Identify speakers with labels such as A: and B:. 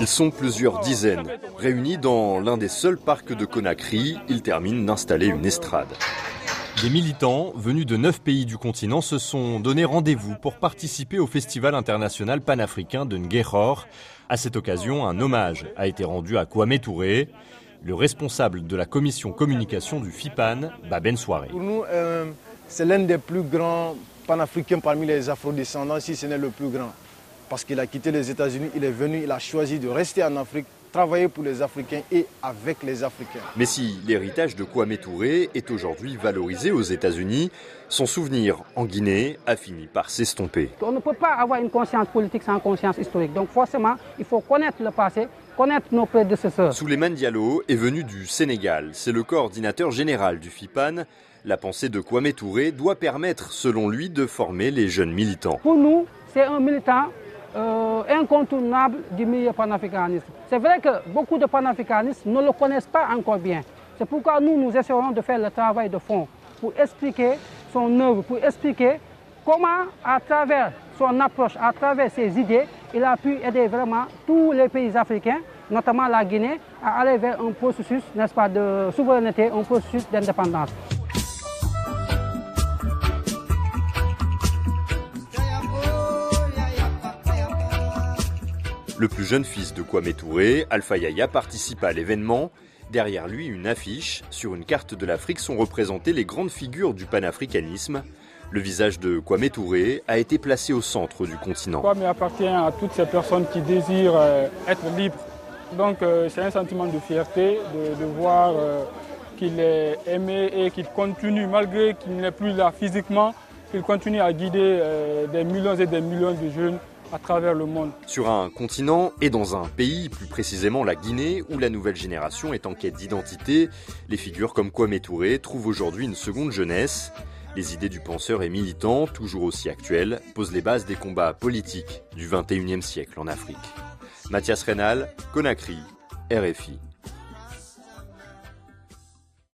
A: Ils sont plusieurs dizaines. Réunis dans l'un des seuls parcs de Conakry, ils terminent d'installer une estrade.
B: Des militants venus de neuf pays du continent se sont donné rendez-vous pour participer au Festival international panafricain de Nguéhor. À cette occasion, un hommage a été rendu à Kwame Touré, le responsable de la commission communication du FIPAN, Baben Soiré.
C: Pour nous, euh, c'est l'un des plus grands panafricains parmi les afrodescendants, si ce n'est le plus grand. Parce qu'il a quitté les États-Unis, il est venu, il a choisi de rester en Afrique travailler pour les Africains et avec les Africains.
A: Mais si l'héritage de Kwame Touré est aujourd'hui valorisé aux États-Unis, son souvenir en Guinée a fini par s'estomper.
D: On ne peut pas avoir une conscience politique sans conscience historique. Donc forcément, il faut connaître le passé, connaître nos prédécesseurs.
A: Souleymane Diallo est venu du Sénégal. C'est le coordinateur général du FIPAN. La pensée de Kwame Touré doit permettre, selon lui, de former les jeunes militants.
D: Pour nous, c'est un militant euh, incontournable du milieu panafricaniste. C'est vrai que beaucoup de panafricanistes ne le connaissent pas encore bien. C'est pourquoi nous, nous essayons de faire le travail de fond pour expliquer son œuvre, pour expliquer comment, à travers son approche, à travers ses idées, il a pu aider vraiment tous les pays africains, notamment la Guinée, à aller vers un processus, n'est-ce pas, de souveraineté, un processus d'indépendance.
A: Le plus jeune fils de Kwame Touré, Alpha Yaya, participe à l'événement. Derrière lui, une affiche. Sur une carte de l'Afrique sont représentées les grandes figures du panafricanisme. Le visage de Kwame Touré a été placé au centre du continent.
E: Kwame appartient à toutes ces personnes qui désirent euh, être libres. Donc euh, c'est un sentiment de fierté de, voir euh, qu'il est aimé et qu'il continue, malgré qu'il n'est plus là physiquement, qu'il continue à guider des millions et des millions de jeunes
A: Sur un continent et dans un pays, plus précisément la Guinée, où la nouvelle génération est en quête d'identité, les figures comme Kwame Touré trouvent aujourd'hui une seconde jeunesse. Les idées du penseur et militant, toujours aussi actuelles, posent les bases des combats politiques du XXIe siècle en Afrique. Mathias Rénal, Conakry, RFI.